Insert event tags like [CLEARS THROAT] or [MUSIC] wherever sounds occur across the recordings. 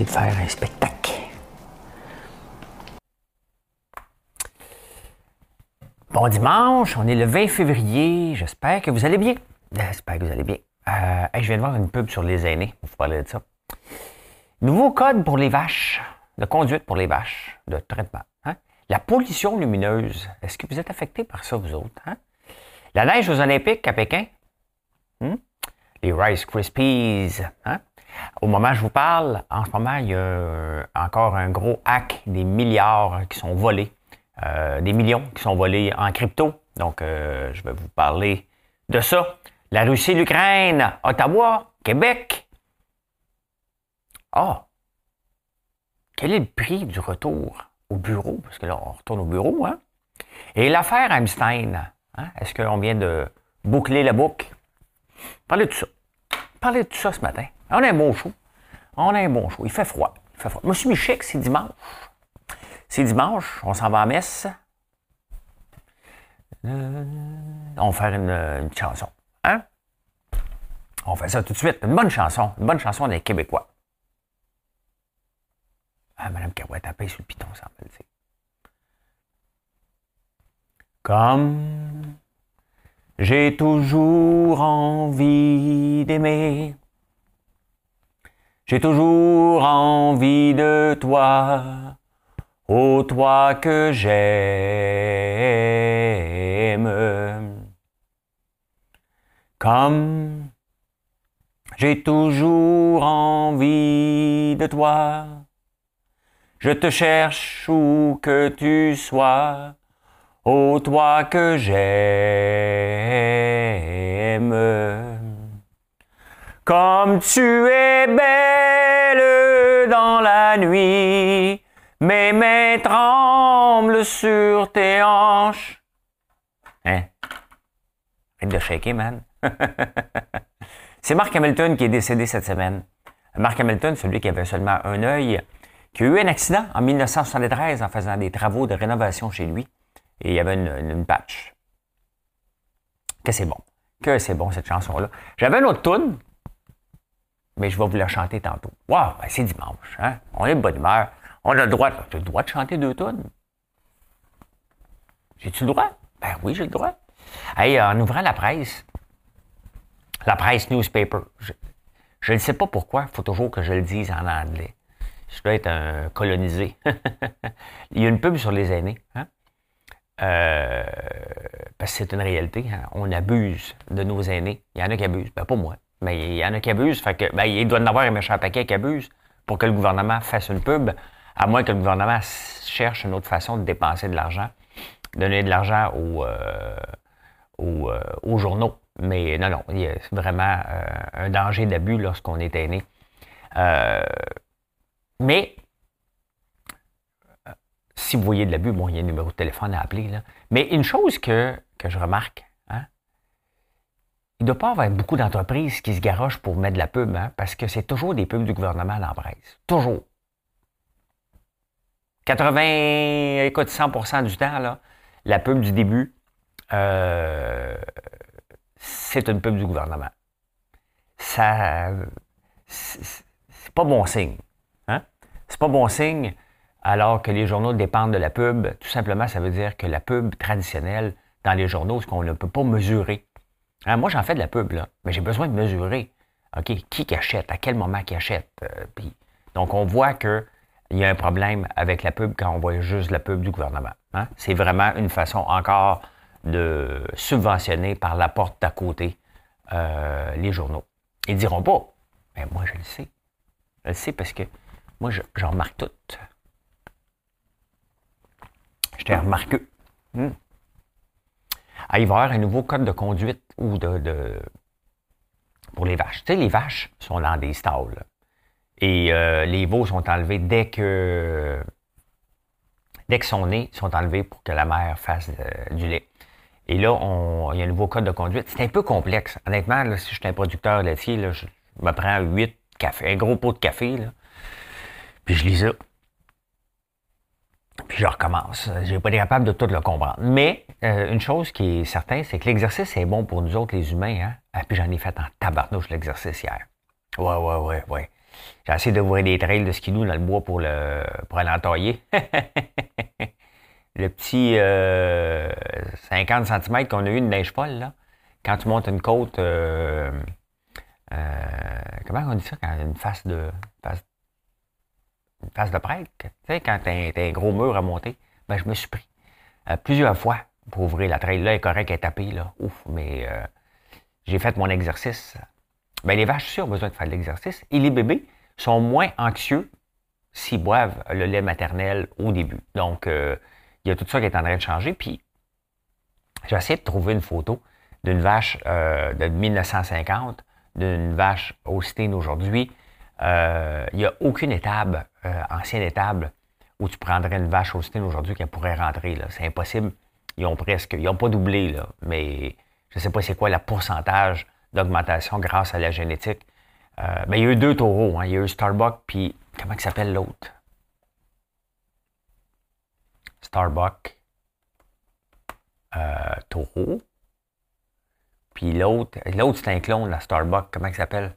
De faire un spectacle. Bon dimanche, on est le 20 février. J'espère que vous allez bien. J'espère que vous allez bien. Euh, je viens de voir une pub sur les aînés. Vous parler de ça. Nouveau code pour les vaches, de conduite pour les vaches, de traitement. Hein? La pollution lumineuse. Est-ce que vous êtes affecté par ça, vous autres? Hein? La neige aux Olympiques à Pékin. Hmm? Les Rice Krispies. Hein? Au moment où je vous parle, en ce moment, il y a encore un gros hack des milliards qui sont volés, euh, des millions qui sont volés en crypto. Donc, euh, je vais vous parler de ça. La Russie, l'Ukraine, Ottawa, Québec. Ah! Quel est le prix du retour au bureau? Parce que là, on retourne au bureau, hein? Et l'affaire Einstein, hein? est-ce qu'on vient de boucler la boucle? Parlez de ça. Parlez de tout ça ce matin. On a un bon chaud. On a un bon chaud. Il fait froid. Il fait froid. Je suis c'est dimanche. C'est dimanche, on s'en va à messe. Euh, on va faire une, chanson. Hein? On fait ça tout de suite. Une bonne chanson. Une bonne chanson des Québécois. Ah, Madame Carouette a payé sur le piton, ça me dire. Comme j'ai toujours envie d'aimer j'ai toujours envie de toi, ô toi que j'aime. Comme j'ai toujours envie de toi, je te cherche où que tu sois, ô toi que j'aime. Comme tu es belle la nuit, mes mains tremblent sur tes hanches. Hein? Arrête de shaker, man. [LAUGHS] C'est Mark Hamilton qui est décédé cette semaine. Mark Hamilton, celui qui avait seulement un œil, qui a eu un accident en 1973 en faisant des travaux de rénovation chez lui. Et il y avait une, patch. Que c'est bon. Que c'est bon, cette chanson-là. J'avais une autre tune mais je vais vous la chanter tantôt. Wow, ben, c'est dimanche, hein? On est de bonne humeur. On a le droit, le droit de chanter deux tonnes. J'ai-tu le droit? Ben oui, j'ai le droit. Hey, en ouvrant la presse, la presse newspaper, je ne sais pas pourquoi, il faut toujours que je le dise en anglais. Je dois être un colonisé. [LAUGHS] il y a une pub sur les aînés. Hein? Euh, parce que c'est une réalité. Hein? On abuse de nos aînés. Il y en a qui abusent. Ben, pas moi. Mais il y en a qui abusent. Fait que, ben, il doit y en avoir un méchant paquet qui abuse pour que le gouvernement fasse une pub, à moins que le gouvernement cherche une autre façon de dépenser de l'argent, donner de l'argent aux, euh, euh, aux, journaux. Mais non, non, a vraiment euh, un danger d'abus lorsqu'on est aîné. mais si vous voyez de l'abus, bon, il y a un numéro de téléphone à appeler. Là. Mais une chose que, que je remarque, il ne doit pas y avoir beaucoup d'entreprises qui se garochent pour mettre de la pub, hein, parce que c'est toujours des pubs du gouvernement à la presse. Toujours. 80, écoute, 100% du temps, la pub du début, euh, c'est une pub du gouvernement. Ça, c'est pas bon signe. Hein? C'est pas bon signe alors que les journaux dépendent de la pub. Tout simplement, ça veut dire que la pub traditionnelle dans les journaux, ce qu'on ne peut pas mesurer, Hein, moi, j'en fais de la pub, là, mais j'ai besoin de mesurer. OK, qui achète, à quel moment qui achète. Euh, donc, on voit qu'il y a un problème avec la pub quand on voit juste la pub du gouvernement. Hein. C'est vraiment une façon encore de subventionner par la porte d'à côté euh, les journaux. Ils diront pas, mais moi, je le sais. Je le sais parce que moi, j'en remarque tout. Je t'ai remarqué. Ah, il va y avoir un nouveau code de conduite ou de, pour les vaches. Tu sais, les vaches sont dans des stalls. Et euh, les veaux sont enlevés dès que dès qu'ils sont nés, sont enlevés pour que la mère fasse euh, du lait. Et là, on, il y a un nouveau code de conduite. C'est un peu complexe. Honnêtement, si je suis un producteur laitier, là, je, me prends huit cafés, un gros pot de café, là, puis je lis ça. Puis je recommence. Je n'ai pas été capable de tout le comprendre. Mais euh, une chose qui est certaine, c'est que l'exercice est bon pour nous autres, les humains. Hein? Ah, puis j'en ai fait en tabarnouche l'exercice hier. Ouais, ouais, ouais, ouais. J'ai essayé de voir des trails de skidoo dans le bois pour, le, pour aller [LAUGHS] le petit 50 euh, cm qu'on a eu de neige folle, là. Quand tu montes une côte, euh, comment on dit ça, quand une face de, face face de prêtre. Tu sais, quand t'as un, un, gros mur à monter, ben, je me suis pris euh, plusieurs fois pour ouvrir la trail. Là, elle est correct, elle est tapée, là. Ouf, mais euh, j'ai fait mon exercice. Ben, les vaches aussi ont besoin de faire de l'exercice. Et les bébés sont moins anxieux s'ils boivent le lait maternel au début. Donc, euh, il y a tout ça qui est en train de changer. Puis, j'ai essayé de trouver une photo d'une vache de 1950, d'une vache Austin aujourd'hui, euh, il n'y a aucune étable, euh, ancienne étable, où tu prendrais une vache Austin aujourd'hui qui pourrait rentrer. C'est impossible. Ils ont presque, ils n'ont pas doublé, mais je ne sais pas c'est quoi le pourcentage d'augmentation grâce à la génétique. Euh, il y a eu deux taureaux. Hein. Il y a eu Starbuck, puis comment s'appelle l'autre? Starbuck, taureau. Puis l'autre, l'autre c'est un clone, la Starbuck, comment il s'appelle?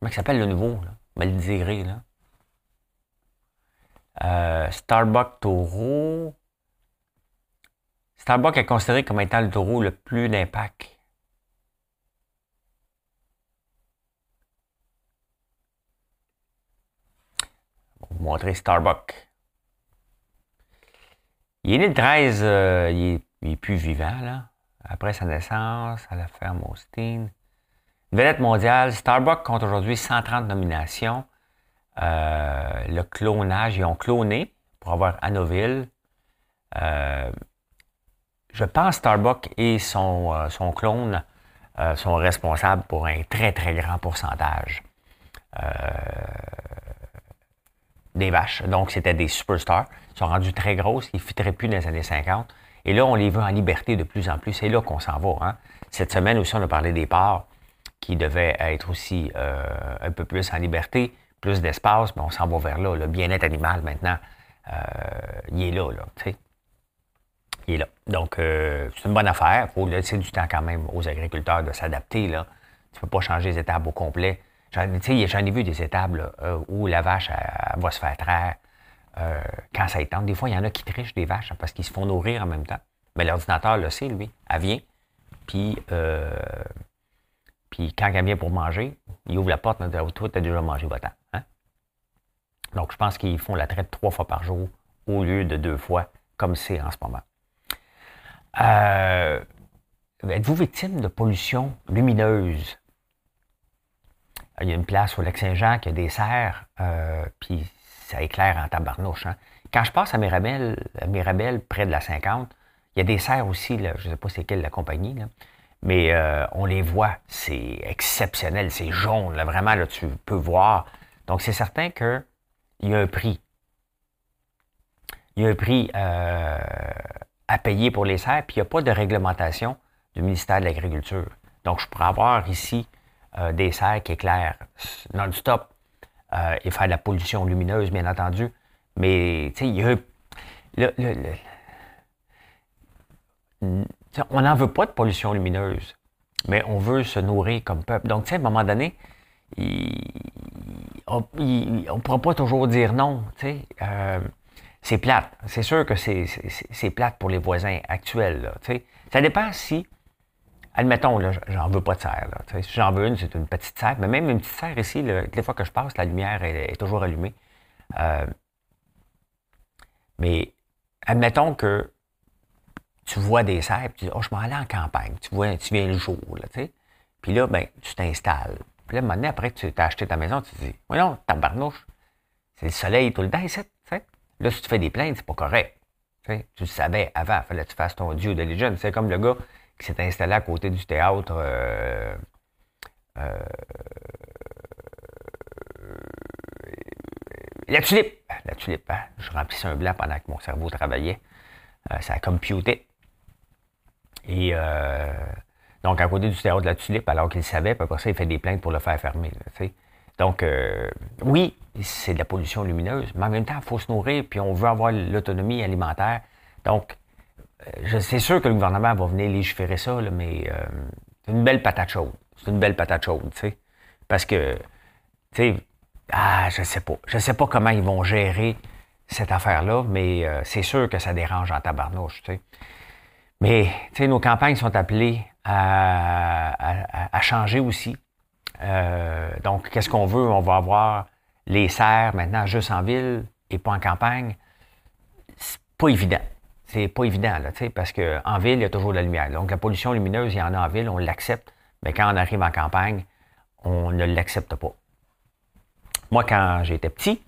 Comment il s'appelle le nouveau? Là? Me le direz, là. Euh, Starbuck taureau. Starbuck est considéré comme étant le taureau le plus d'impact. vous montrer Starbuck. Il est né le 13, euh, il, est, plus vivant, là. Après sa naissance, à la ferme Austin. Vedette mondiale, Starbucks compte aujourd'hui 130 nominations. Euh, le clonage, ils ont cloné pour avoir Hanoville. Euh, je pense Starbucks et son, euh, son clone sont responsables pour un très, très grand pourcentage des vaches. Donc, c'était des superstars. Ils sont rendus très grosses. Ils ne fitteraient plus dans les années 50. Et là, on les veut en liberté de plus en plus. C'est là qu'on s'en va. Hein. Cette semaine aussi, on a parlé des parts qui devait être aussi euh, un peu plus en liberté, plus d'espace, mais on s'en va vers là. Le bien-être animal, maintenant, euh, il est là, là, tu sais. Il est là. Donc, euh, c'est une bonne affaire. Il faut laisser du temps quand même aux agriculteurs de s'adapter, là. Tu ne peux pas changer les étables au complet. J'en, j'en ai vu des étables où la vache va se faire traire quand ça étend. Des fois, il y en a qui trichent des vaches parce qu'ils se font nourrir en même temps. Mais l'ordinateur le sait, lui. Elle vient, puis puis quand elle vient pour manger, il ouvre la porte, Toi, tu as déjà mangé votre temps. Hein? Donc, je pense qu'ils font la traite trois fois par jour au lieu de deux fois, comme c'est en ce moment. Euh, êtes-vous victime de pollution lumineuse? Il y a une place au Lac-Saint-Jean qui a des serres, euh, puis ça éclaire en tabarnouche. Hein? Quand je passe à Mirabel, Mirabel, près de la 50, il y a des serres aussi, je ne sais pas c'est quelle la compagnie, mais euh, on les voit, c'est exceptionnel, c'est jaune, là, vraiment, là, tu peux voir. Donc, c'est certain qu'il y a un prix. Il y a un prix euh, à payer pour les serres, puis il n'y a pas de réglementation du ministère de l'Agriculture. Donc, je pourrais avoir ici euh, des serres qui éclairent non-stop et faire de la pollution lumineuse, bien entendu. Mais, tu sais, il y a... Le, le, on n'en veut pas de pollution lumineuse, mais on veut se nourrir comme peuple. Donc, tu sais, à un moment donné, on ne pourra pas toujours dire non. Euh, c'est plate. C'est sûr que c'est plate pour les voisins actuels. Ça dépend si, admettons, là, j'en veux pas de serre. Là, si j'en veux une, c'est une petite serre. Mais même une petite serre ici, les fois que je passe, la lumière est, toujours allumée. Euh, mais admettons que tu vois des serres, tu dis, oh, je m'en allais en campagne. Tu vois, tu viens le jour, là, tu sais. Puis là, ben, tu t'installes. Puis là, maintenant, après que tu as acheté ta maison, tu te dis, voyons, barnouche, c'est le soleil tout le temps, tu sais. Là, si tu fais des plaintes, c'est pas correct. Tu le savais avant, fallait que tu fasses ton dieu de légende. C'est comme le gars qui s'est installé à côté du théâtre. Euh, euh, la tulipe. La tulipe, hein. je remplissais un blanc pendant que mon cerveau travaillait. Euh, ça a computé. Et euh, donc, à côté du théâtre de la tulipe, alors qu'il savait, puis après ça, il fait des plaintes pour le faire fermer. donc, euh, oui, c'est de la pollution lumineuse, mais en même temps, il faut se nourrir, puis on veut avoir l'autonomie alimentaire. Donc, c'est sûr que le gouvernement va venir légiférer ça, mais c'est une belle patate chaude. C'est une belle patate chaude, tu sais. Parce que, tu sais, ah, je sais pas. Je sais pas comment ils vont gérer cette affaire-là, mais euh, c'est sûr que ça dérange en tabarnouche, tu sais. Mais, tu sais, nos campagnes sont appelées à, changer aussi. Euh, donc, qu'est-ce qu'on veut? On va avoir les serres maintenant juste en ville et pas en campagne. C'est pas évident. C'est pas évident, là, tu sais, parce qu'en ville, il y a toujours de la lumière. Donc, la pollution lumineuse, il y en a en ville, on l'accepte. Mais quand on arrive en campagne, on ne l'accepte pas. Moi, quand j'étais petit,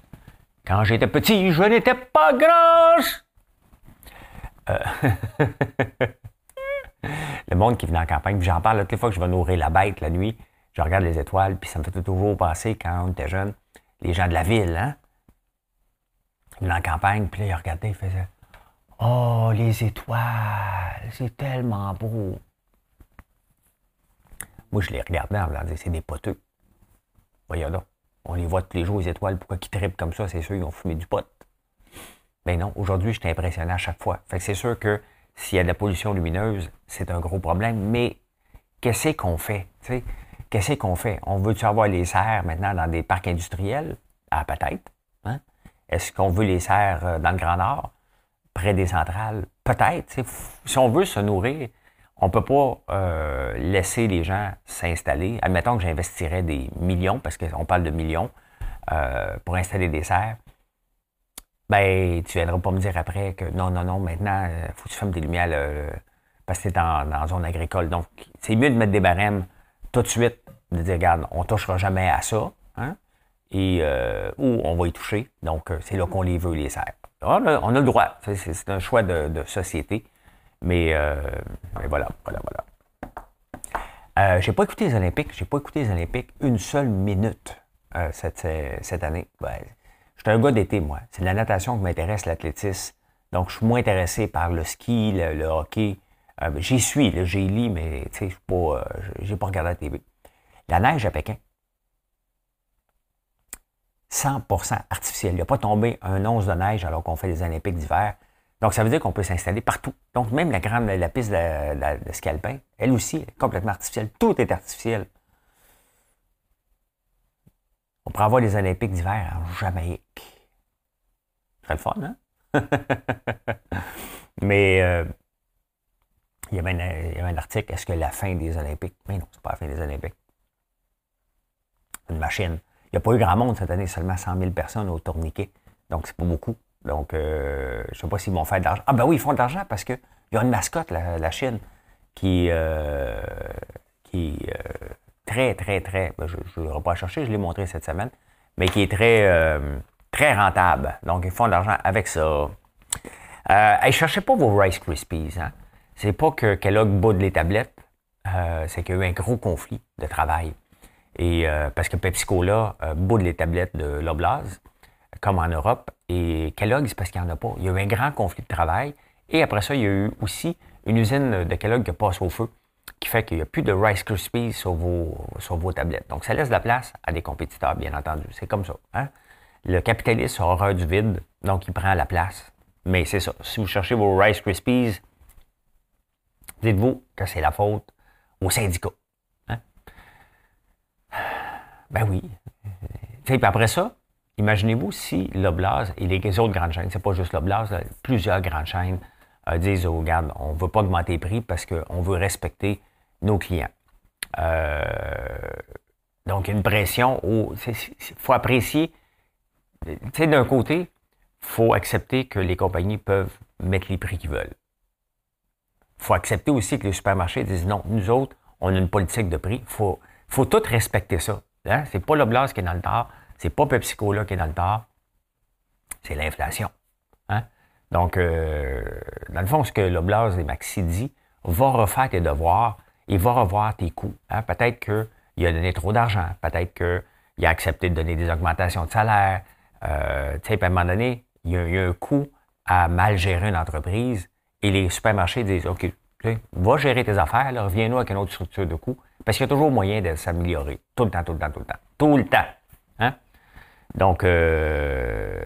quand j'étais petit, je n'étais pas grosse. Euh, [LAUGHS] le monde qui venait en campagne, j'en parle toutes les fois que je vais nourrir la bête la nuit, je regarde les étoiles, puis ça me fait toujours passer quand on était jeune, les gens de la ville, hein? Ils venaient en campagne, puis là, ils regardaient, ils faisaient Oh, les étoiles, c'est tellement beau. Moi, je les regardais en me disant, c'est des poteux. Voyons donc. On les voit tous les jours, les étoiles. Pourquoi ils trippent comme ça? C'est sûr, ils ont fumé du pot. Mais non, aujourd'hui, je suis impressionné à chaque fois. Fait que c'est sûr que s'il y a de la pollution lumineuse, c'est un gros problème. Mais qu'est-ce qu'on fait? Qu'est-ce qu'on fait? On veut-tu avoir les serres maintenant dans des parcs industriels? Ah, peut-être. Hein? Est-ce qu'on veut les serres euh, dans le Grand Nord, près des centrales? Peut-être. Si on veut se nourrir, on ne peut pas euh, laisser les gens s'installer. Admettons que j'investirais des millions, parce qu'on parle de millions, euh, pour installer des serres. Ben, tu viendras pas me dire après que non, non, non, maintenant, il euh, faut que tu fermes des lumières parce que tu es dans, dans zone agricole. Donc, c'est mieux de mettre des barèmes tout de suite, de dire, regarde, on ne touchera jamais à ça, hein, et, ou on va y toucher. Donc, c'est là qu'on les veut, les serres. On a, le droit. C'est un choix de société. Euh, mais, voilà, voilà, voilà. Euh, j'ai pas écouté les Olympiques. J'ai pas écouté les Olympiques une seule minute euh, cette, cette, année. Ben, je suis un gars d'été, moi. C'est la natation qui m'intéresse, l'athlétisme. Donc, je suis moins intéressé par le ski, le, hockey. j'y suis, j'y lis, mais je n'ai pas, j'ai pas regardé la TV. La neige à Pékin. 100% artificiel. Il n'a pas tombé un once de neige alors qu'on fait les Olympiques d'hiver. Donc, ça veut dire qu'on peut s'installer partout. Donc, même la grande, la piste de, scalpin, elle aussi, est complètement artificielle. Tout est artificiel. On pourrait avoir les Olympiques d'hiver en Jamaïque. Très le fun, hein? [LAUGHS] Mais euh, il, y avait un, article, est-ce que la fin des Olympiques? Mais non, c'est pas la fin des Olympiques. Une machine. Il n'y a pas eu grand monde cette année, seulement 100 000 personnes au tourniquet. Donc, c'est pas beaucoup. Donc, euh, je ne sais pas s'ils vont faire de l'argent. Ah ben oui, ils font de l'argent parce qu'il y a une mascotte, la, Chine, qui, euh, qui euh, très, très, très, ben, je ne l'aurai pas chercher, je l'ai montré cette semaine, mais qui est très, très rentable. Donc, ils font de l'argent avec ça. Euh, cherchez pas vos Rice Krispies. Hein? C'est pas que Kellogg boude les tablettes, c'est qu'il y a eu un gros conflit de travail. Et parce que Pepsi Cola boude les tablettes de l'Oblast comme en Europe. Et Kellogg, c'est parce qu'il n'y en a pas. Il y a eu un grand conflit de travail. Et après ça, il y a eu aussi une usine de Kellogg qui passe au feu, qui fait qu'il n'y a plus de Rice Krispies sur vos, sur vos tablettes. Donc, ça laisse de la place à des compétiteurs, bien entendu. C'est comme ça. Hein? Le capitaliste a horreur du vide, donc il prend la place. Mais c'est ça. Si vous cherchez vos Rice Krispies, dites-vous que c'est la faute aux syndicats. Hein? Ben oui. Puis après ça, Imaginez-vous si l'Oblast et les autres grandes chaînes, c'est pas juste l'Oblast, plusieurs grandes chaînes disent aux gardes, on ne veut pas augmenter les prix parce qu'on veut respecter nos clients. Euh, donc, une pression. Il faut apprécier. Tu sais, d'un côté, il faut accepter que les compagnies peuvent mettre les prix qu'ils veulent. Il faut accepter aussi que les supermarchés disent non, nous autres, on a une politique de prix. Il faut, faut tout respecter ça. Hein? C'est pas l'Oblast qui est dans le tard, c'est pas PepsiCo qui est dans le tard, c'est l'inflation. Donc, euh, dans le fond, ce que l'Oblast et Maxi dit, va refaire tes devoirs et va revoir tes coûts. Hein? Peut-être qu'il a donné trop d'argent, peut-être qu'il a accepté de donner des augmentations de salaire, Euh, à un moment donné, il y, a, un coût à mal gérer une entreprise et les supermarchés disent OK, va gérer tes affaires, reviens-nous avec une autre structure de coûts. Parce qu'il y a toujours moyen de s'améliorer. Tout le temps, tout le temps, tout le temps. Tout le temps. Donc, euh,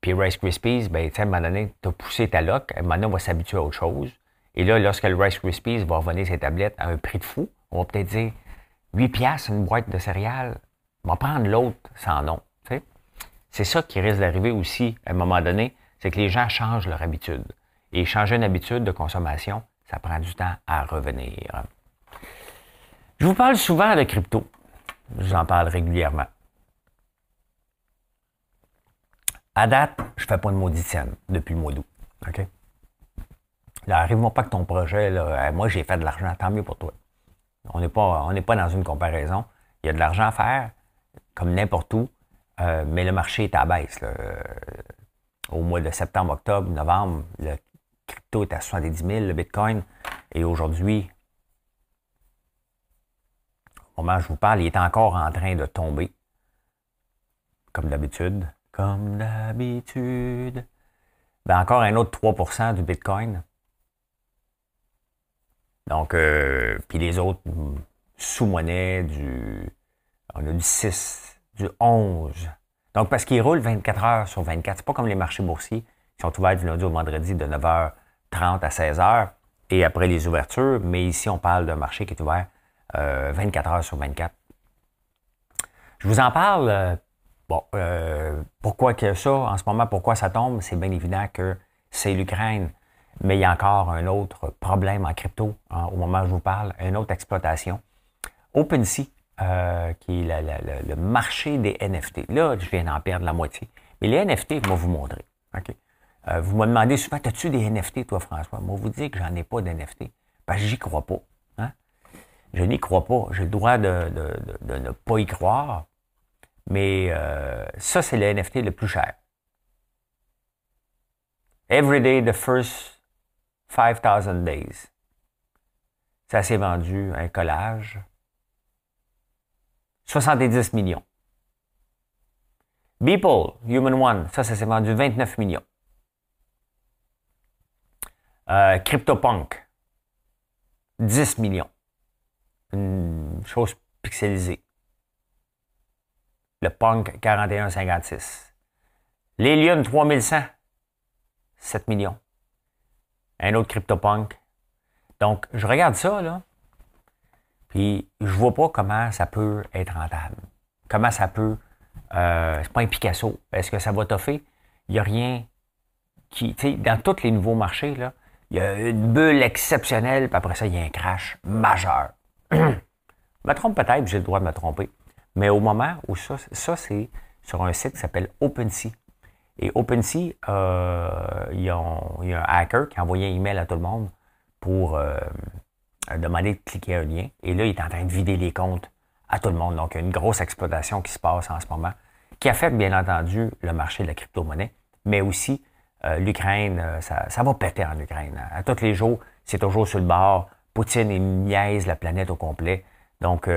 puis Rice Krispies, ben, à un moment donné, tu as poussé ta loc. À un moment donné, on va s'habituer à autre chose. Et là, lorsque le Rice Krispies va revenir ses tablettes à un prix de fou, on va peut-être dire 8 piastres une boîte de céréales. On va prendre l'autre sans nom. C'est ça qui risque d'arriver aussi à un moment donné, c'est que les gens changent leur habitude. Et changer une habitude de consommation, ça prend du temps à revenir. Je vous parle souvent de crypto. Je vous en parle régulièrement. À date, je ne fais pas de mauditienne depuis le mois d'août. OK? Arrive-moi pas que ton projet, là, moi j'ai fait de l'argent, tant mieux pour toi. On n'est pas, on pas dans une comparaison. Il y a de l'argent à faire, comme n'importe où, euh, mais le marché est à baisse. Au mois de septembre, octobre, novembre, le crypto est à 70 000, le Bitcoin, et aujourd'hui, au moment où je vous parle, il est encore en train de tomber, comme d'habitude. Comme d'habitude. Ben encore un autre 3% du Bitcoin. Donc, euh, puis les autres sous-monnaies, du, on a du 6, du 11. Donc, parce qu'ils roulent 24 heures sur 24. C'est pas comme les marchés boursiers qui sont ouverts du lundi au vendredi de 9h30 à 16h et après les ouvertures. Mais ici, on parle d'un marché qui est ouvert 24 euh, heures sur 24. Je vous en parle. Euh, bon, pourquoi que ça, en ce moment, pourquoi ça tombe? C'est bien évident que c'est l'Ukraine mais il y a encore un autre problème en crypto hein, au moment où je vous parle, une autre exploitation. OpenSea, euh, qui est le marché des NFT. Là, je viens d'en perdre la moitié. Mais les NFT, je vais vous montrer. Euh, vous me demandez souvent, as-tu des NFT, toi, François? Moi, vous dis que j'en ai pas d'NFT. Parce que j'y crois pas. Hein? Je n'y crois pas. J'ai le droit de, ne pas y croire. Mais euh, ça, c'est le NFT le plus cher. Every day, the first 5000 Days. Ça s'est vendu, un collage. 70 millions. Beeple, Human One, ça, ça s'est vendu 29 millions. Euh, CryptoPunk, 10 millions. Une chose pixelisée. Le Punk, 41,56. L'Helium, 3100, 7 millions un autre CryptoPunk. Donc, je regarde ça, là, puis je vois pas comment ça peut être rentable. Comment ça peut... Euh, c'est pas un Picasso. Est-ce que ça va toffer? Il n'y a rien qui... Tu sais, dans tous les nouveaux marchés, là, il y a une bulle exceptionnelle, puis après ça, il y a un crash majeur. [CLEARS THROAT] je me trompe peut-être, j'ai le droit de me tromper. Mais au moment où ça, ça c'est sur un site qui s'appelle OpenSea. Et OpenSea, euh, il, y a un hacker qui a envoyé un email à tout le monde pour euh, demander de cliquer un lien. Et là, il est en train de vider les comptes à tout le monde. Donc, il y a une grosse exploitation qui se passe en ce moment, qui affecte bien entendu le marché de la crypto-monnaie, mais aussi euh, l'Ukraine. Ça, va péter en Ukraine. À tous les jours, c'est toujours sur le bord. Poutine, il niaise la planète au complet. Donc,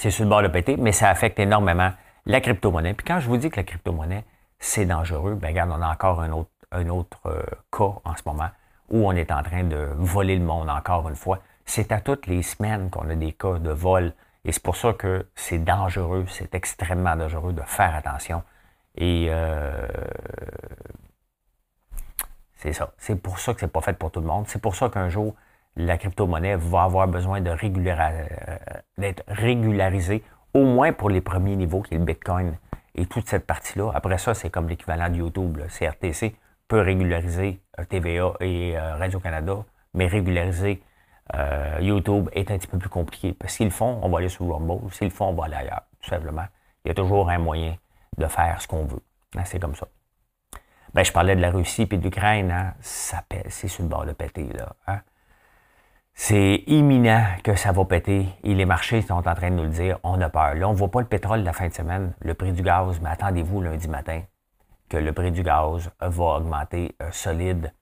c'est sur le bord de péter, mais ça affecte énormément la crypto-monnaie. Puis quand je vous dis que la crypto-monnaie, c'est dangereux, bien regarde, on a encore un autre, un autre euh, cas en ce moment où on est en train de voler le monde encore une fois. C'est à toutes les semaines qu'on a des cas de vol. Et c'est pour ça que c'est dangereux, c'est extrêmement dangereux de faire attention. Et euh, c'est ça. C'est pour ça que c'est pas fait pour tout le monde. C'est pour ça qu'un jour, la crypto-monnaie va avoir besoin euh, d'être régularisée au moins pour les premiers niveaux, qui est le Bitcoin et toute cette partie-là. Après ça, c'est comme l'équivalent de YouTube. Le CRTC peut régulariser euh, TVA et euh, Radio-Canada, mais régulariser YouTube est un petit peu plus compliqué. Parce le font, on va aller sur Rumble. S'ils le font, on va aller ailleurs, tout simplement. Il y a toujours un moyen de faire ce qu'on veut. Hein, c'est comme ça. Ben, je parlais de la Russie et de l'Ukraine. Hein, c'est sur le bord de péter. Là, hein. C'est imminent que ça va péter et les marchés sont en train de nous le dire. On a peur. Là, on ne voit pas le pétrole la fin de semaine, le prix du gaz, mais attendez-vous lundi matin que le prix du gaz va augmenter euh, solide.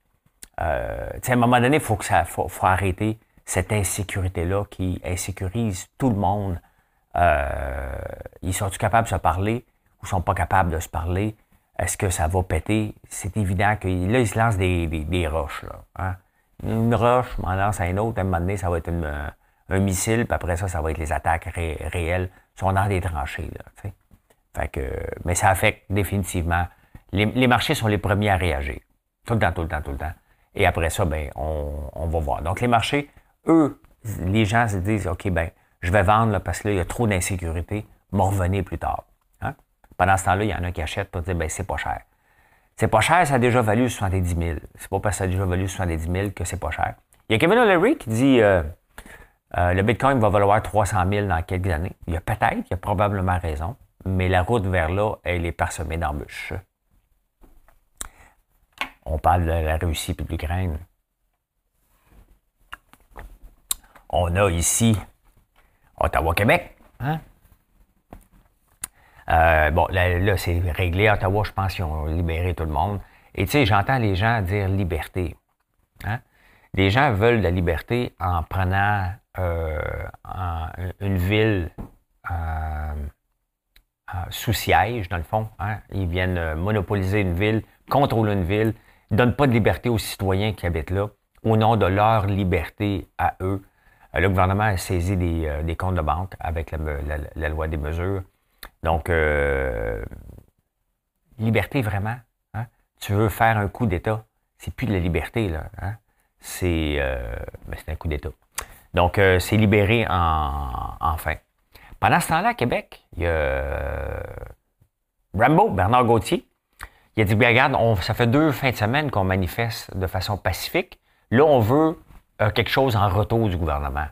Euh, à un moment donné, il faut, faut, arrêter cette insécurité-là qui insécurise tout le monde. Euh, ils sont-ils capables de se parler ou sont pas capables de se parler, est-ce que ça va péter? C'est évident que là, ils se lancent des, roches. Là, hein. Une roche, m'en lance à une autre, à un moment donné, ça va être un missile, puis après ça, ça va être les attaques réelles. Ils sont dans des tranchées. Là, fait que, mais ça affecte définitivement. Les, marchés sont les premiers à réagir. Tout le temps, tout le temps, tout le temps. Et après ça, ben, on, on va voir. Donc, les marchés, eux, les gens se disent, OK, ben, je vais vendre parce que là, il y a trop d'insécurité, m'en revenir plus tard. Hein? Pendant ce temps-là, il y en a qui achètent pour dire, ben, c'est pas cher. C'est pas cher, ça a déjà valu 70 000. C'est pas parce que ça a déjà valu 70 000 que c'est pas cher. Il y a Kevin O'Leary qui dit, euh, euh, le Bitcoin va valoir 300 000 dans quelques années. Il y a peut-être, il y a probablement raison, mais la route vers là, elle est parsemée d'embûches. On parle de la Russie et de l'Ukraine. On a ici Ottawa-Québec. Hein? Euh, bon, là, c'est réglé. Ottawa, je pense qu'ils ont libéré tout le monde. Et tu sais, j'entends les gens dire liberté. Hein? Les gens veulent la liberté en prenant euh, une ville euh, sous siège, dans le fond. Hein? Ils viennent monopoliser une ville, contrôler une ville, ne donnent pas de liberté aux citoyens qui habitent là, au nom de leur liberté à eux. Le gouvernement a saisi des, comptes de banque avec la, loi des mesures. Donc, euh, liberté vraiment. Hein? Tu veux faire un coup d'État, c'est plus de la liberté, là. Hein? C'est ben, un coup d'État. Donc, c'est libéré en, enfin. Pendant ce temps-là, à Québec, il y a Rambo, Bernard Gauthier, il a dit, regarde, ça fait deux fins de semaine qu'on manifeste de façon pacifique. Là, on veut euh, quelque chose en retour du gouvernement.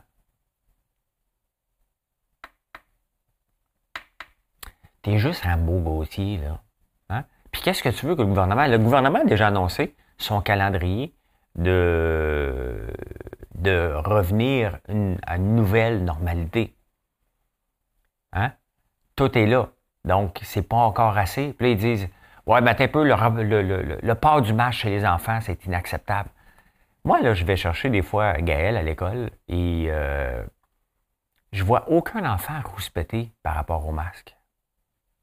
T'es juste un beau Gauthier, là. Hein? Puis qu'est-ce que tu veux que le gouvernement... Le gouvernement a déjà annoncé son calendrier de, de revenir à une nouvelle normalité. Hein? Tout est là. Donc, c'est pas encore assez. Puis là, ils disent, ouais, mais un peu, le, le, le, port du match chez les enfants, c'est inacceptable. Moi, là, je vais chercher des fois Gaël à l'école et euh, je vois aucun enfant rouspéter par rapport au masque.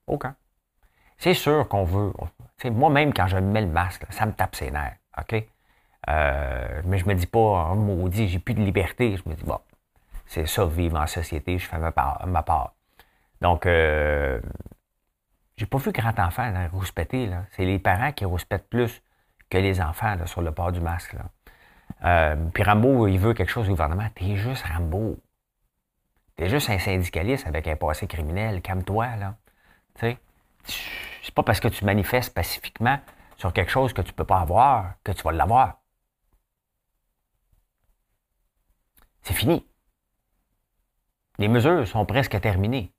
Aucun. C'est sûr qu'on veut. Moi-même, quand je mets le masque, ça me tape ses nerfs. OK? Euh, mais je me dis pas, oh, maudit, j'ai plus de liberté. Je me dis, bon, c'est ça, vivre en société, je fais ma part. Ma part. Donc, euh, j'ai pas vu grand enfant rouspéter. C'est les parents qui rouspètent plus que les enfants sur le port du masque. Euh, puis Rambo, il veut quelque chose au gouvernement. T'es juste Rambo. T'es juste un syndicaliste avec un passé criminel. Calme-toi, là. C'est pas parce que tu manifestes pacifiquement sur quelque chose que tu peux pas avoir que tu vas l'avoir. C'est fini. Les mesures sont presque terminées.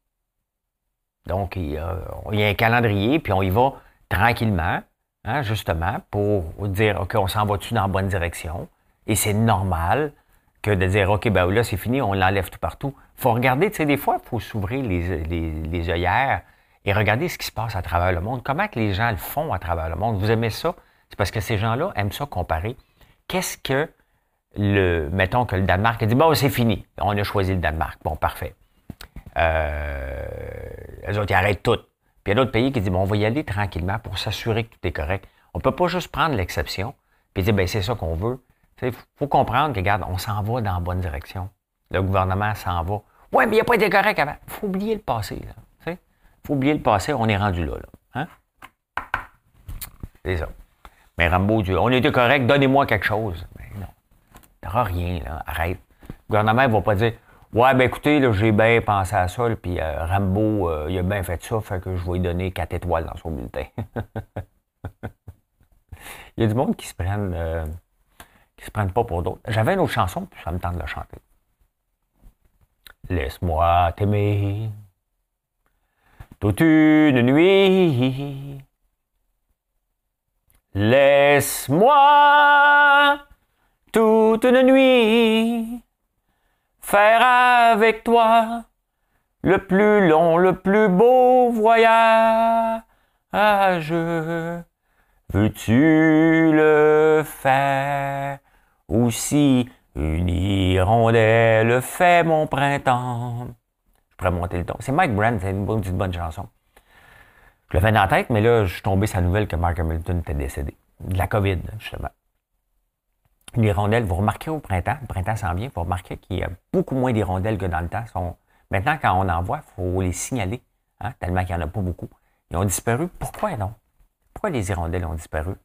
Donc, il y, a, un calendrier, puis on y va tranquillement, hein, justement, pour dire, OK, on s'en va-tu dans la bonne direction? Et c'est normal que de dire, OK, ben là, c'est fini, on l'enlève tout partout. Il faut regarder, tu sais, des fois, il faut s'ouvrir les, les, œillères et regarder ce qui se passe à travers le monde. Comment que les gens le font à travers le monde? Vous aimez ça? C'est parce que ces gens-là aiment ça comparer. Qu'est-ce que le, mettons que le Danemark a dit, bon, c'est fini. On a choisi le Danemark. Bon, parfait. Euh, les autres, ils arrêtent tout. Puis il y a d'autres pays qui disent, bon, on va y aller tranquillement pour s'assurer que tout est correct. On ne peut pas juste prendre l'exception puis dire, ben c'est ça qu'on veut. Il faut comprendre que, regarde, on s'en va dans la bonne direction. Le gouvernement s'en va. Ouais, mais il n'a pas été correct avant. Il faut oublier le passé. Il faut oublier le passé, on est rendu là. Hein? C'est ça. Mais Rambo, on était correct, donnez-moi quelque chose. Mais non. Tu n'auras rien, là. Arrête. Le gouvernement ne va pas dire Ouais, ben écoutez, j'ai bien pensé à ça, puis euh, Rambo, euh, il a bien fait ça, fait que je vais lui donner quatre étoiles dans son bulletin. [LAUGHS] il y a du monde qui se prennent. Euh, qui se prennent pas pour d'autres. J'avais une autre chanson, puis ça me tente de la chanter. Laisse-moi t'aimer toute une nuit. Laisse-moi toute une nuit faire avec toi le plus long, le plus beau voyage. Veux-tu le faire aussi une hirondelle? Fait mon printemps. Je pourrais monter le ton. C'est Mike Brand, c'est une bonne, chanson. Je l'avais dans la tête, mais là, je suis tombé la nouvelle que Mark Hamilton était décédé. De la COVID, justement. Les rondelles, vous remarquez au printemps, le printemps s'en vient, vous remarquez qu'il y a beaucoup moins d'hirondelles que dans le temps. Maintenant, quand on en voit, il faut les signaler, hein, tellement qu'il n'y en a pas beaucoup. Ils ont disparu. Pourquoi non? Pourquoi les hirondelles ont disparu?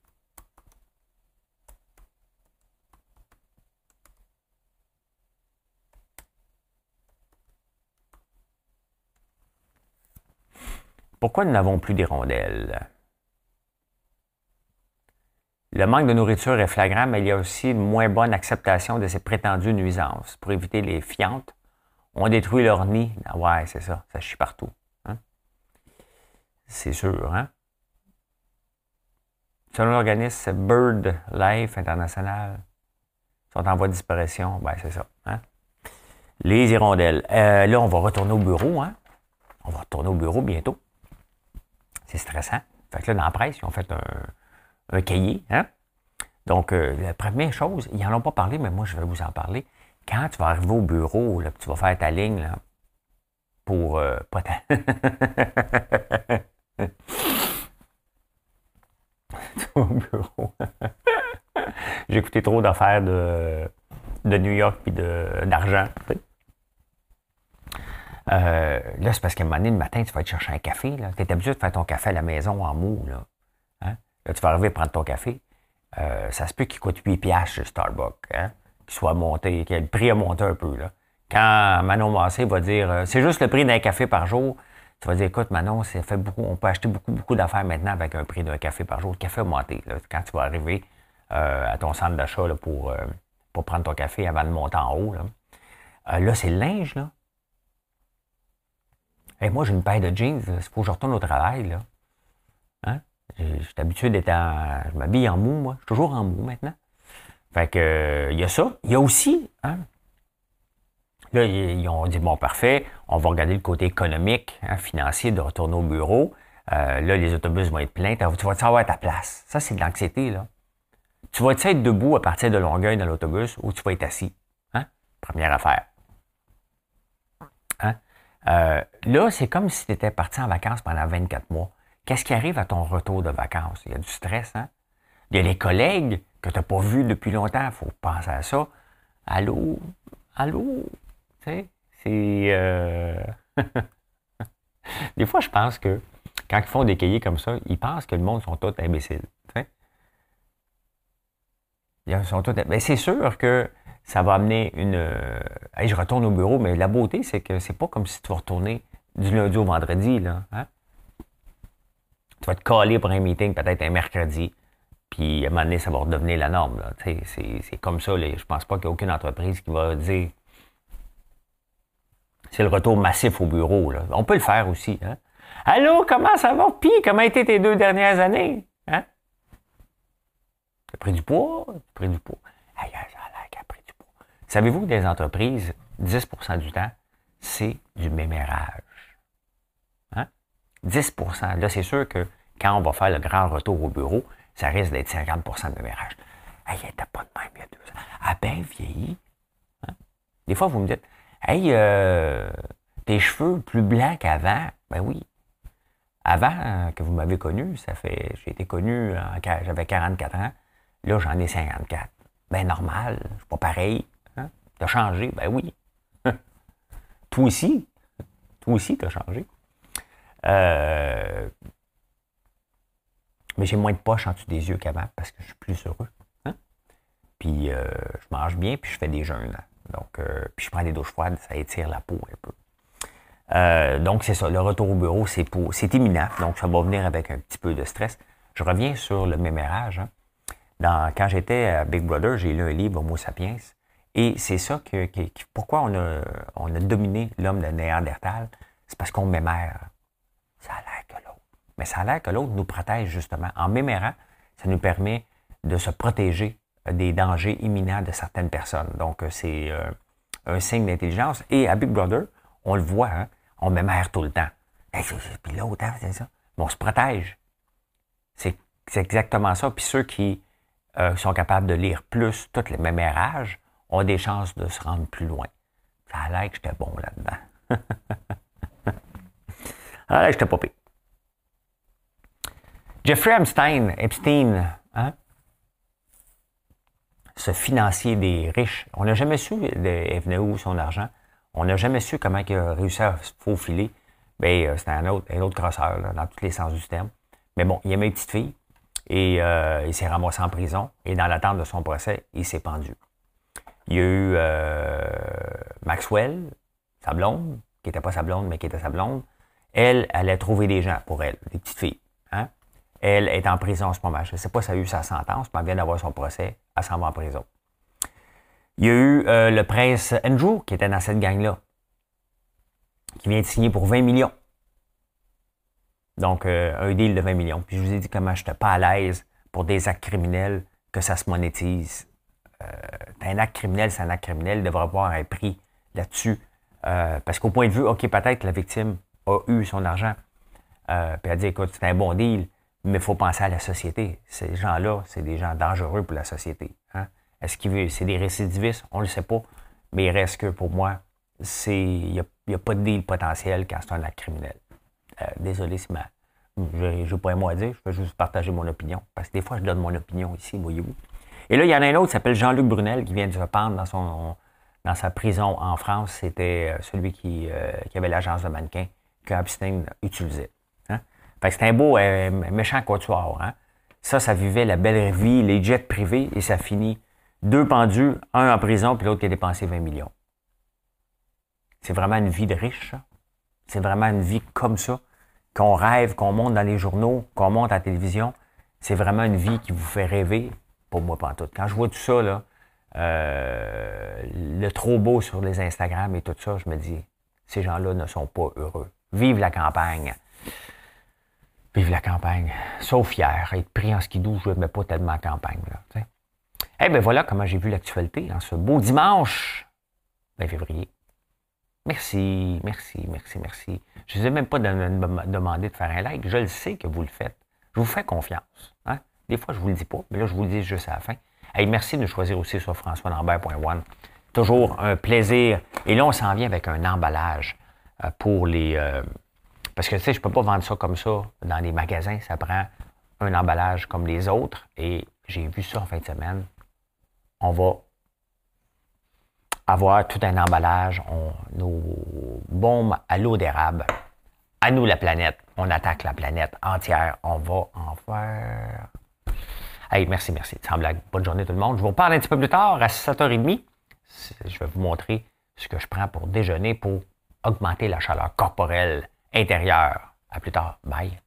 Pourquoi nous n'avons plus d'hirondelles? Le manque de nourriture est flagrant, mais il y a aussi une moins bonne acceptation de ces prétendues nuisances. Pour éviter les fiantes, on détruit leur nid. Ah ouais, c'est ça, ça chie partout. Hein? C'est sûr, hein? Selon l'organisme Bird Life International, sont en voie de disparition. Ben, c'est ça. Hein? Les hirondelles. Euh, là, on va retourner au bureau. Hein? On va retourner au bureau bientôt. C'est stressant. Fait que là, dans la presse, ils ont fait un, cahier. Hein? Donc, euh, la première chose, ils n'en ont pas parlé, mais moi, je vais vous en parler. Quand tu vas arriver au bureau, là, tu vas faire ta ligne là, pour euh, pas [LAUGHS] au bureau. [LAUGHS] J'ai écouté trop d'affaires de, de New York et d'argent. Euh, là, c'est parce qu'à un moment donné, le matin, tu vas te chercher un café. Tu es habitué de faire ton café à la maison en mou. Là, hein? là tu vas arriver à prendre ton café. Euh, ça se peut qu'il coûte 8 piastres chez Starbucks. Hein? Qu'il soit monté, que le prix a monté un peu. Là. Quand Manon Massé va dire euh, c'est juste le prix d'un café par jour, tu vas dire écoute, Manon, ça fait beaucoup, on peut acheter beaucoup, beaucoup d'affaires maintenant avec un prix d'un café par jour. Le café a monté. Là, quand tu vas arriver à ton centre d'achat pour, pour prendre ton café avant de monter en haut. Là, là c'est le linge, là moi, j'ai une paire de jeans, il faut que je retourne au travail. Là. Hein? Je suis habitué d'être en. Je m'habille en mou, moi. Je suis toujours en mou maintenant. Fait que il y a ça. Il y a aussi, hein? Là, ils ont dit bon, parfait, on va regarder le côté économique, hein, financier de retourner au bureau. Euh, là, les autobus vont être pleins. Tu vas savoir ta place. Ça, c'est de l'anxiété, là. Tu vas être debout à partir de Longueuil dans l'autobus ou tu vas être assis? Hein? Première affaire. Euh, là, c'est comme si tu étais parti en vacances pendant 24 mois. Qu'est-ce qui arrive à ton retour de vacances? Il y a du stress, hein? Il y a les collègues que tu n'as pas vus depuis longtemps. Il faut penser à ça. Allô? Allô? Tu sais, c'est... Euh, [LAUGHS] des fois, je pense que quand ils font des cahiers comme ça, ils pensent que le monde sont tous imbéciles. Ils sont tous... Mais c'est sûr que ça va amener une. Euh, je retourne au bureau, mais la beauté, c'est que c'est pas comme si tu vas retourner du lundi au vendredi. Là, hein? Tu vas te caler pour un meeting peut-être un mercredi, puis à un moment donné, ça va redevenir la norme. C'est comme ça. Là. Je pense pas qu'il y a aucune entreprise qui va dire c'est le retour massif au bureau. Là. On peut le faire aussi. Hein? Allô, comment ça va? Puis, comment été tes deux dernières années? Hein? Tu as pris du poids? Tu as pris du poids. Aïe, aïe, Savez-vous que des entreprises, 10% du temps, c'est du mémérage? Hein? 10% Là, c'est sûr que quand on va faire le grand retour au bureau, ça risque d'être 50% de mémérage. Hey, elle pas de même il y a deux ans. Elle a bien vieilli. Hein? Des fois, vous me dites, hey, euh, tes cheveux plus blancs qu'avant. Ben oui. Avant que vous m'avez connu, ça fait, j'ai été connu, j'avais 44 ans. Là, j'en ai 54. Ben normal, c'est pas pareil. T'as changé? Ben oui. [LAUGHS] toi aussi. Toi aussi, t'as changé. Euh, mais j'ai moins de poches en dessous des yeux qu'avant parce que je suis plus heureux. Hein? Puis euh, je mange bien, puis je fais des jeûnes. Donc, euh, puis je prends des douches froides, ça étire la peau un peu. donc, c'est ça. Le retour au bureau, c'est pour, c'est imminent. Donc, ça va venir avec un petit peu de stress. Je reviens sur le mémérage. Hein. Quand j'étais à Big Brother, j'ai lu un livre, Homo sapiens. Et c'est ça que, pourquoi on a, on a dominé l'homme de Néandertal, c'est parce qu'on mémère. Ça a l'air que l'autre. Mais ça a l'air que l'autre nous protège justement. En mémérant, ça nous permet de se protéger des dangers imminents de certaines personnes. Donc, euh, c'est euh, un signe d'intelligence. Et à Big Brother, on le voit, hein, on mémère tout le temps. Et puis l'autre, hein, c'est ça. Mais on se protège. C'est exactement ça. Puis ceux qui euh, sont capables de lire plus tous les mémérages ont des chances de se rendre plus loin. Ça a l'air que j'étais bon là-dedans. [LAUGHS] ça a l'air que j'étais pas. Jeffrey Epstein, Epstein hein? ce financier des riches, on n'a jamais su de, venait où son argent. On n'a jamais su comment il a réussi à se faufiler. Bien, euh, c'était un autre, un autre dans tous les sens du terme. Mais bon, il aimait une petite fille et euh, il s'est ramassé en prison. Et dans l'attente de son procès, il s'est pendu. Il y a eu euh, Maxwell, sa blonde, qui n'était pas sa blonde, mais qui était sa blonde. Elle, elle a trouvé des gens pour elle, des petites filles. Hein? Elle est en prison en ce moment. Je ne sais pas si elle a eu sa sentence, mais elle vient d'avoir son procès. Elle s'en va en prison. Il y a eu euh, le prince Andrew, qui était dans cette gang-là, qui vient de signer pour 20 millions. Donc, euh, un deal de 20 millions. Puis je vous ai dit comment je n'étais pas à l'aise pour des actes criminels que ça se monétise. Euh, un acte criminel, c'est un acte criminel, il devrait avoir un prix là-dessus. parce qu'au point de vue, OK, peut-être la victime a eu son argent. puis elle dit, écoute, c'est un bon deal, mais il faut penser à la société. Ces gens-là, c'est des gens dangereux pour la société. Hein? Est-ce que c'est des récidivistes? On ne le sait pas. Mais il reste que pour moi, il n'y a, pas de deal potentiel quand c'est un acte criminel. Euh, désolé si ma, je n'ai pas un mot à dire, je peux juste partager mon opinion. Parce que des fois, je donne mon opinion ici, voyez-vous. Et là, il y en a un autre qui s'appelle Jean-Luc Brunel qui vient de se pendre dans, son, dans sa prison en France. C'était euh, celui qui, euh, qui avait l'agence de mannequin que Epstein utilisait. Fait que c'est un beau euh, méchant quatuor. Hein? Ça, ça vivait la belle vie, les jets privés, et ça finit deux pendus, un en prison, puis l'autre qui a dépensé 20 millions. C'est vraiment une vie de riche. C'est vraiment une vie comme ça, qu'on rêve, qu'on monte dans les journaux, qu'on monte à la télévision. C'est vraiment une vie qui vous fait rêver. Pour moi, pas tout. Quand je vois tout ça, là, euh, le trop beau sur les Instagram et tout ça, je me dis, ces gens-là ne sont pas heureux. Vive la campagne. Vive la campagne. Sauf hier, être pris en skidoo, je ne mets pas tellement en campagne. Là, eh bien voilà comment j'ai vu l'actualité en ce beau dimanche 20 février. Merci, merci, merci, merci. Je ne vous ai même pas demandé de faire un like. Je le sais que vous le faites. Je vous fais confiance. Des fois, je vous le dis pas, mais là, je vous le dis juste à la fin. Merci de choisir aussi sur françoislambert.one. Toujours un plaisir. Et là, on s'en vient avec un emballage euh, pour les, euh, parce que, tu sais, je ne peux pas vendre ça comme ça dans les magasins. Ça prend un emballage comme les autres. Et j'ai vu ça en fin de semaine. On va avoir tout un emballage, nos bombes à l'eau d'érable. À nous la planète. On attaque la planète entière. On va en faire. Hey, merci, merci. Sans. Bonne journée tout le monde. Je vous parle un petit peu plus tard, à 7h30. Je vais vous montrer ce que je prends pour déjeuner pour augmenter la chaleur corporelle intérieur. À plus tard. Bye.